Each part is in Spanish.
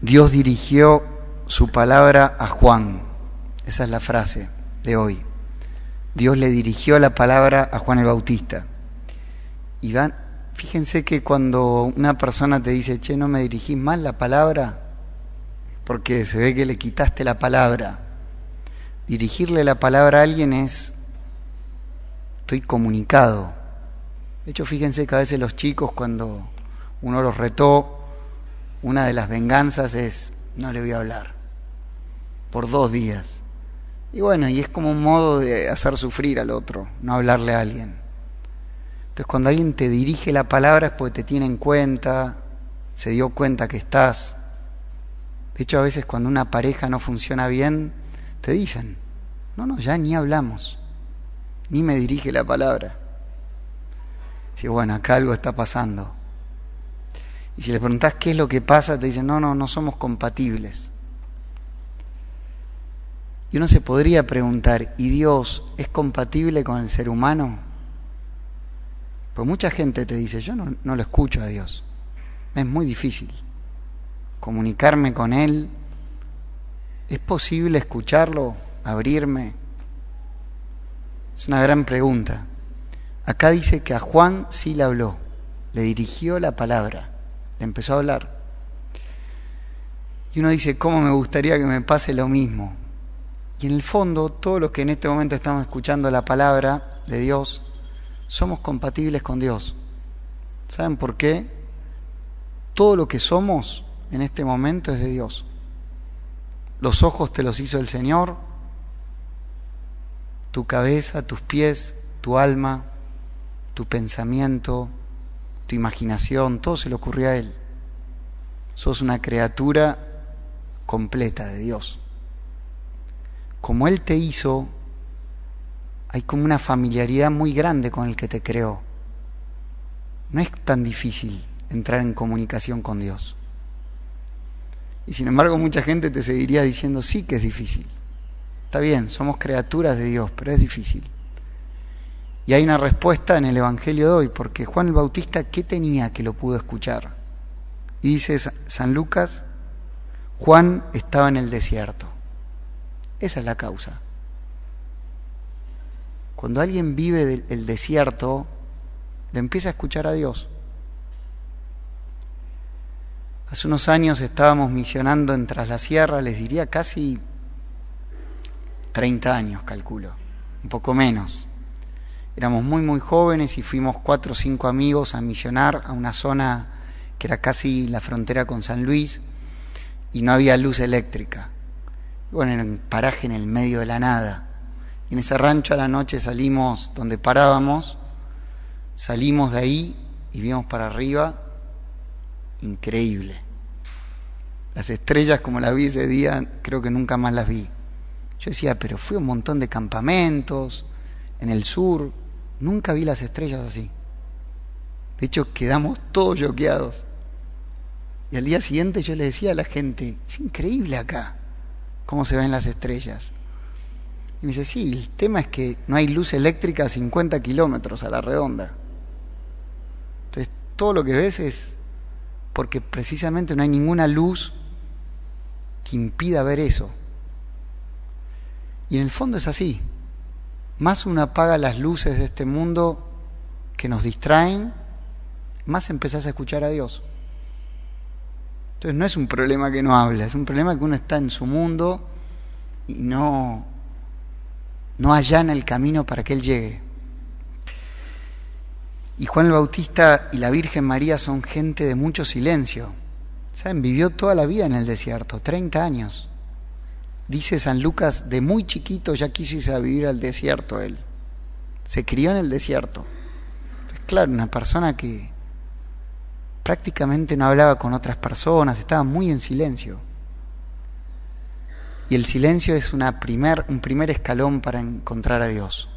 Dios dirigió su palabra a Juan. Esa es la frase de hoy. Dios le dirigió la palabra a Juan el Bautista. Y van, fíjense que cuando una persona te dice, che, no me dirigís mal la palabra, porque se ve que le quitaste la palabra. Dirigirle la palabra a alguien es, estoy comunicado. De hecho, fíjense que a veces los chicos cuando uno los retó, una de las venganzas es, no le voy a hablar, por dos días. Y bueno, y es como un modo de hacer sufrir al otro, no hablarle a alguien. Entonces cuando alguien te dirige la palabra es porque te tiene en cuenta, se dio cuenta que estás. De hecho, a veces cuando una pareja no funciona bien, te dicen, no, no, ya ni hablamos, ni me dirige la palabra. Si bueno, acá algo está pasando. Y si le preguntas qué es lo que pasa, te dicen, no, no, no somos compatibles. Y uno se podría preguntar, ¿y Dios es compatible con el ser humano? Pues mucha gente te dice, yo no, no lo escucho a Dios. Es muy difícil comunicarme con Él. ¿Es posible escucharlo, abrirme? Es una gran pregunta. Acá dice que a Juan sí le habló, le dirigió la palabra, empezó a hablar. Y uno dice, ¿cómo me gustaría que me pase lo mismo? Y en el fondo, todos los que en este momento estamos escuchando la palabra de Dios, somos compatibles con Dios. ¿Saben por qué? Todo lo que somos en este momento es de Dios. Los ojos te los hizo el Señor, tu cabeza, tus pies, tu alma, tu pensamiento, tu imaginación, todo se le ocurrió a Él. Sos una criatura completa de Dios. Como Él te hizo, hay como una familiaridad muy grande con el que te creó. No es tan difícil entrar en comunicación con Dios. Y sin embargo mucha gente te seguiría diciendo, sí que es difícil. Está bien, somos criaturas de Dios, pero es difícil. Y hay una respuesta en el Evangelio de hoy, porque Juan el Bautista, ¿qué tenía que lo pudo escuchar? Y dice San Lucas, Juan estaba en el desierto. Esa es la causa. Cuando alguien vive del desierto, le empieza a escuchar a Dios. Hace unos años estábamos misionando en Tras la Sierra, les diría casi 30 años, calculo, un poco menos. Éramos muy, muy jóvenes y fuimos cuatro o cinco amigos a misionar a una zona que era casi la frontera con San Luis y no había luz eléctrica. Bueno, era un paraje en el medio de la nada. Y en ese rancho a la noche salimos donde parábamos, salimos de ahí y vimos para arriba, increíble. Las estrellas como las vi ese día, creo que nunca más las vi. Yo decía, pero fui a un montón de campamentos en el sur, Nunca vi las estrellas así. De hecho, quedamos todos choqueados. Y al día siguiente yo le decía a la gente, es increíble acá cómo se ven las estrellas. Y me dice, sí, el tema es que no hay luz eléctrica a 50 kilómetros a la redonda. Entonces, todo lo que ves es porque precisamente no hay ninguna luz que impida ver eso. Y en el fondo es así más uno apaga las luces de este mundo que nos distraen, más empezás a escuchar a Dios. Entonces no es un problema que no habla, es un problema que uno está en su mundo y no, no allana el camino para que Él llegue. Y Juan el Bautista y la Virgen María son gente de mucho silencio. ¿Saben? Vivió toda la vida en el desierto, 30 años. Dice San Lucas, de muy chiquito ya quiso a vivir al desierto él. Se crió en el desierto. Es claro, una persona que prácticamente no hablaba con otras personas, estaba muy en silencio. Y el silencio es una primer, un primer escalón para encontrar a Dios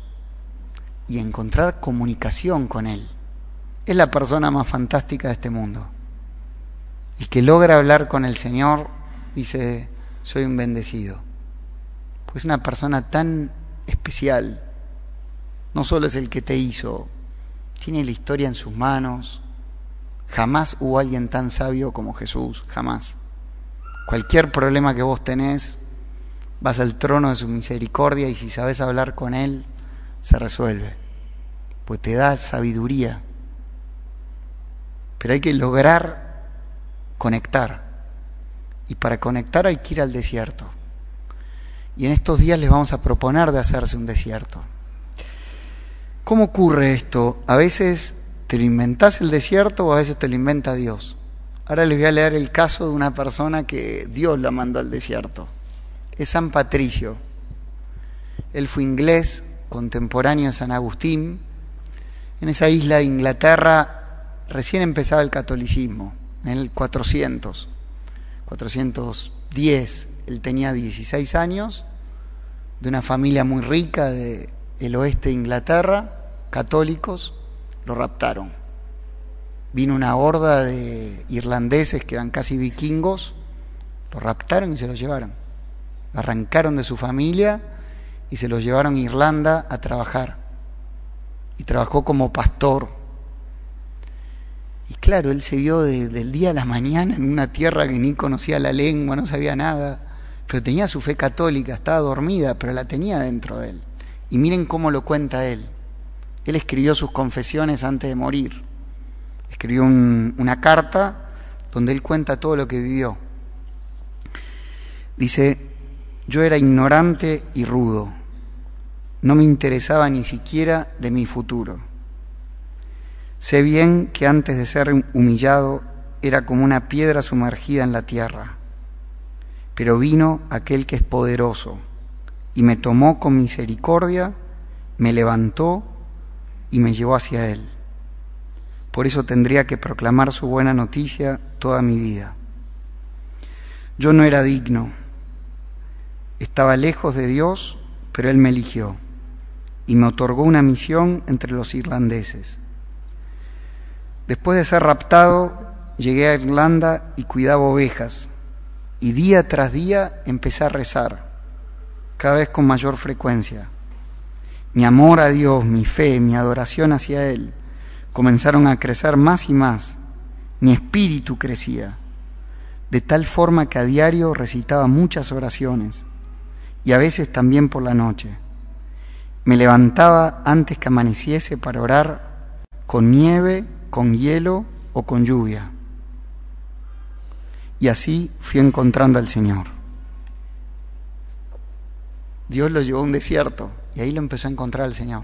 y encontrar comunicación con Él. Es la persona más fantástica de este mundo. El que logra hablar con el Señor dice, soy un bendecido. Pues es una persona tan especial. No solo es el que te hizo, tiene la historia en sus manos. Jamás hubo alguien tan sabio como Jesús, jamás. Cualquier problema que vos tenés, vas al trono de su misericordia y si sabes hablar con Él, se resuelve. Pues te da sabiduría. Pero hay que lograr conectar. Y para conectar hay que ir al desierto. Y en estos días les vamos a proponer de hacerse un desierto. ¿Cómo ocurre esto? A veces te lo inventás el desierto o a veces te lo inventa Dios. Ahora les voy a leer el caso de una persona que Dios la mandó al desierto. Es San Patricio. Él fue inglés, contemporáneo de San Agustín. En esa isla de Inglaterra recién empezaba el catolicismo, en el 400, 410. Él tenía 16 años, de una familia muy rica del el oeste de Inglaterra, católicos, lo raptaron. Vino una horda de irlandeses que eran casi vikingos, lo raptaron y se lo llevaron. Lo arrancaron de su familia y se lo llevaron a Irlanda a trabajar. Y trabajó como pastor. Y claro, él se vio del día a la mañana en una tierra que ni conocía la lengua, no sabía nada, pero tenía su fe católica, estaba dormida, pero la tenía dentro de él. Y miren cómo lo cuenta él. Él escribió sus confesiones antes de morir. Escribió una carta donde él cuenta todo lo que vivió. Dice, yo era ignorante y rudo, no me interesaba ni siquiera de mi futuro. Sé bien que antes de ser humillado era como una piedra sumergida en la tierra, pero vino aquel que es poderoso y me tomó con misericordia, me levantó y me llevó hacia Él. Por eso tendría que proclamar su buena noticia toda mi vida. Yo no era digno, estaba lejos de Dios, pero Él me eligió y me otorgó una misión entre los irlandeses. Después de ser raptado, llegué a Irlanda y cuidaba ovejas, y día tras día empecé a rezar cada vez con mayor frecuencia. Mi amor a Dios, mi fe, mi adoración hacia Él comenzaron a crecer más y más. Mi espíritu crecía, de tal forma que a diario recitaba muchas oraciones y a veces también por la noche. Me levantaba antes que amaneciese para orar con nieve, con hielo o con lluvia. Y así fui encontrando al Señor. Dios lo llevó a un desierto y ahí lo empezó a encontrar el Señor.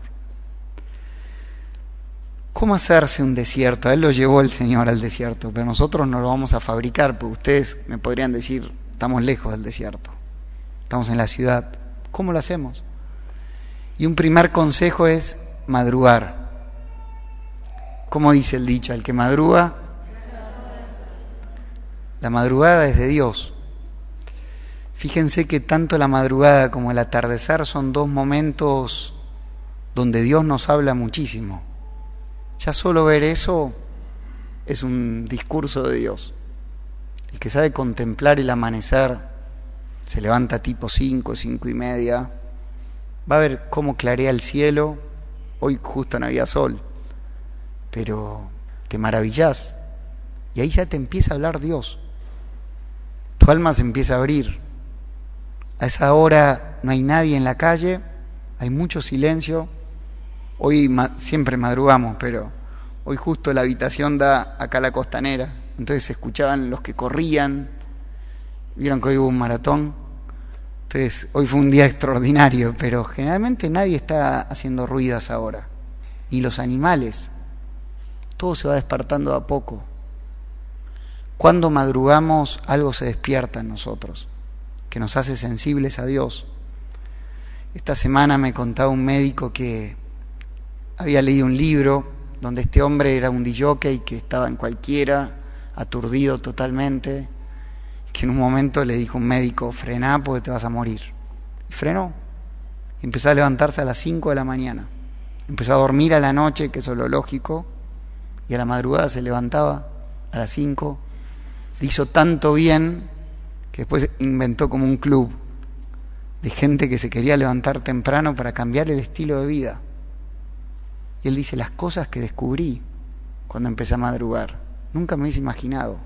¿Cómo hacerse un desierto? A él lo llevó el Señor al desierto, pero nosotros no lo vamos a fabricar, porque ustedes me podrían decir, estamos lejos del desierto, estamos en la ciudad. ¿Cómo lo hacemos? Y un primer consejo es madrugar. ¿Cómo dice el dicho? El que madruga, la madrugada es de Dios. Fíjense que tanto la madrugada como el atardecer son dos momentos donde Dios nos habla muchísimo. Ya solo ver eso es un discurso de Dios. El que sabe contemplar el amanecer, se levanta tipo cinco, cinco y media, va a ver cómo clarea el cielo. Hoy justo no había sol, pero te maravillás. Y ahí ya te empieza a hablar Dios. Tu alma se empieza a abrir a esa hora no hay nadie en la calle, hay mucho silencio. Hoy siempre madrugamos, pero hoy justo la habitación da acá a la costanera. Entonces se escuchaban los que corrían. Vieron que hoy hubo un maratón. Entonces hoy fue un día extraordinario, pero generalmente nadie está haciendo ruido a esa hora. Ni los animales. Todo se va despertando a poco. Cuando madrugamos algo se despierta en nosotros que nos hace sensibles a Dios. Esta semana me contaba un médico que había leído un libro donde este hombre era un y que estaba en cualquiera, aturdido totalmente, que en un momento le dijo un médico, frená porque te vas a morir. Y frenó. empezó a levantarse a las 5 de la mañana. Empezó a dormir a la noche, que eso es lo lógico, y a la madrugada se levantaba a las 5. hizo tanto bien que después inventó como un club de gente que se quería levantar temprano para cambiar el estilo de vida. Y él dice, las cosas que descubrí cuando empecé a madrugar, nunca me hubiese imaginado.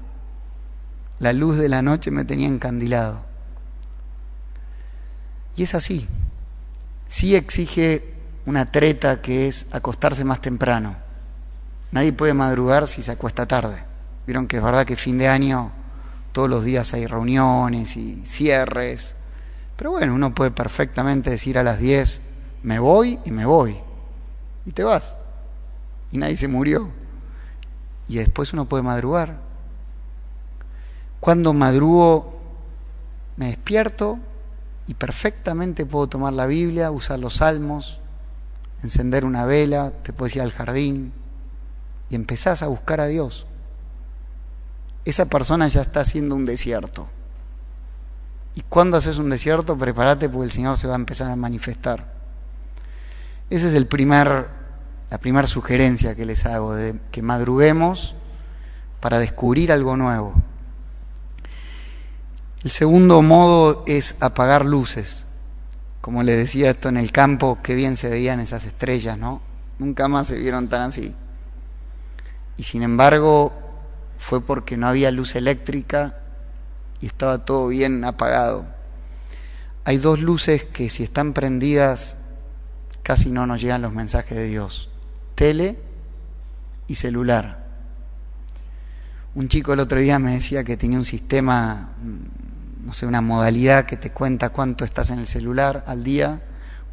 la luz de la noche me tenía encandilado. Y es así. Sí exige una treta que es acostarse más temprano. Nadie puede madrugar si se acuesta tarde. Vieron que es verdad que fin de año todos los días hay reuniones y cierres. Pero bueno, uno puede perfectamente decir a las 10, me voy y me voy. Y te vas. Y nadie se murió. Y después uno puede madrugar. Cuando madrugo, me despierto y perfectamente puedo tomar la Biblia, usar los salmos, encender una vela, te puedes ir al jardín y empezás a buscar a Dios. Esa persona ya está haciendo un desierto. Y cuando haces un desierto, prepárate porque el Señor se va a empezar a manifestar. Esa es el primer, la primera sugerencia que les hago, de que madruguemos para descubrir algo nuevo. El segundo modo es apagar luces. Como les decía esto en el campo, qué bien se veían esas estrellas, ¿no? Nunca más se vieron tan así. Y sin embargo, fue porque no había luz eléctrica y estaba todo bien apagado. Hay dos luces que si están prendidas casi no nos llegan los mensajes de Dios. Tele y celular. Un chico el otro día me decía que tenía un sistema no sé, una modalidad que te cuenta cuánto estás en el celular al día,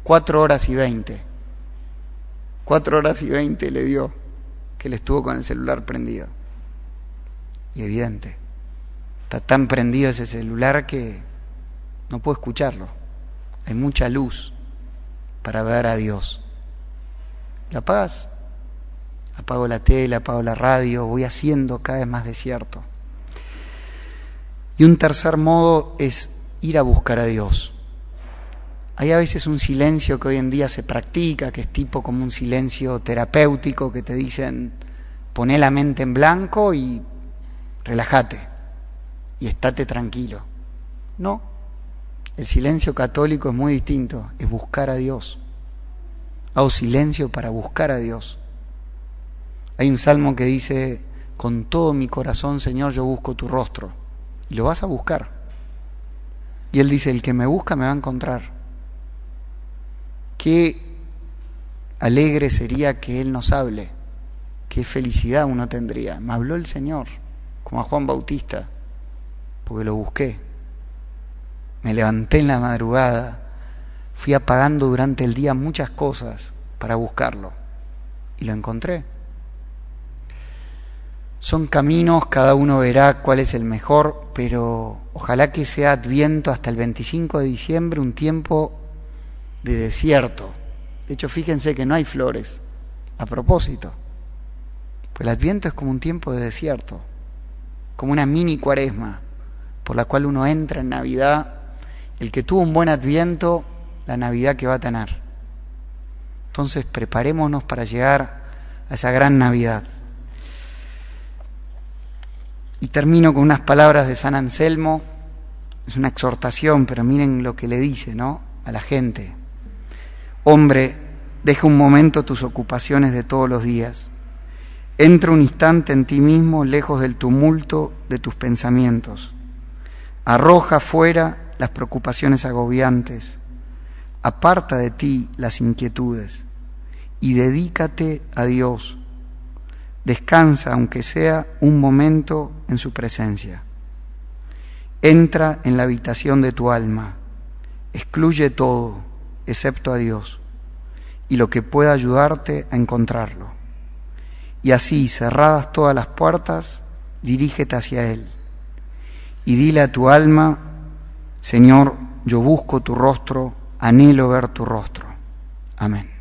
cuatro horas y veinte. Cuatro horas y veinte le dio que le estuvo con el celular prendido. Y evidente, está tan prendido ese celular que no puedo escucharlo. Hay mucha luz para ver a Dios. ¿La apagas? Apago la tele, apago la radio, voy haciendo cada vez más desierto. Y un tercer modo es ir a buscar a Dios. Hay a veces un silencio que hoy en día se practica, que es tipo como un silencio terapéutico, que te dicen, poné la mente en blanco y relájate y estate tranquilo. No, el silencio católico es muy distinto, es buscar a Dios. Hago silencio para buscar a Dios. Hay un salmo que dice, con todo mi corazón, Señor, yo busco tu rostro. Y lo vas a buscar. Y él dice, el que me busca me va a encontrar. Qué alegre sería que él nos hable. Qué felicidad uno tendría. Me habló el Señor, como a Juan Bautista, porque lo busqué. Me levanté en la madrugada, fui apagando durante el día muchas cosas para buscarlo. Y lo encontré. Son caminos, cada uno verá cuál es el mejor, pero ojalá que sea Adviento hasta el 25 de diciembre un tiempo de desierto. De hecho, fíjense que no hay flores, a propósito. Pues el Adviento es como un tiempo de desierto, como una mini cuaresma, por la cual uno entra en Navidad. El que tuvo un buen Adviento, la Navidad que va a tener. Entonces preparémonos para llegar a esa gran Navidad. Y termino con unas palabras de San Anselmo, es una exhortación, pero miren lo que le dice, ¿no? A la gente. Hombre, deja un momento tus ocupaciones de todos los días. Entra un instante en ti mismo, lejos del tumulto de tus pensamientos. Arroja fuera las preocupaciones agobiantes. Aparta de ti las inquietudes y dedícate a Dios Descansa, aunque sea un momento, en su presencia. Entra en la habitación de tu alma. Excluye todo, excepto a Dios, y lo que pueda ayudarte a encontrarlo. Y así, cerradas todas las puertas, dirígete hacia Él. Y dile a tu alma, Señor, yo busco tu rostro, anhelo ver tu rostro. Amén.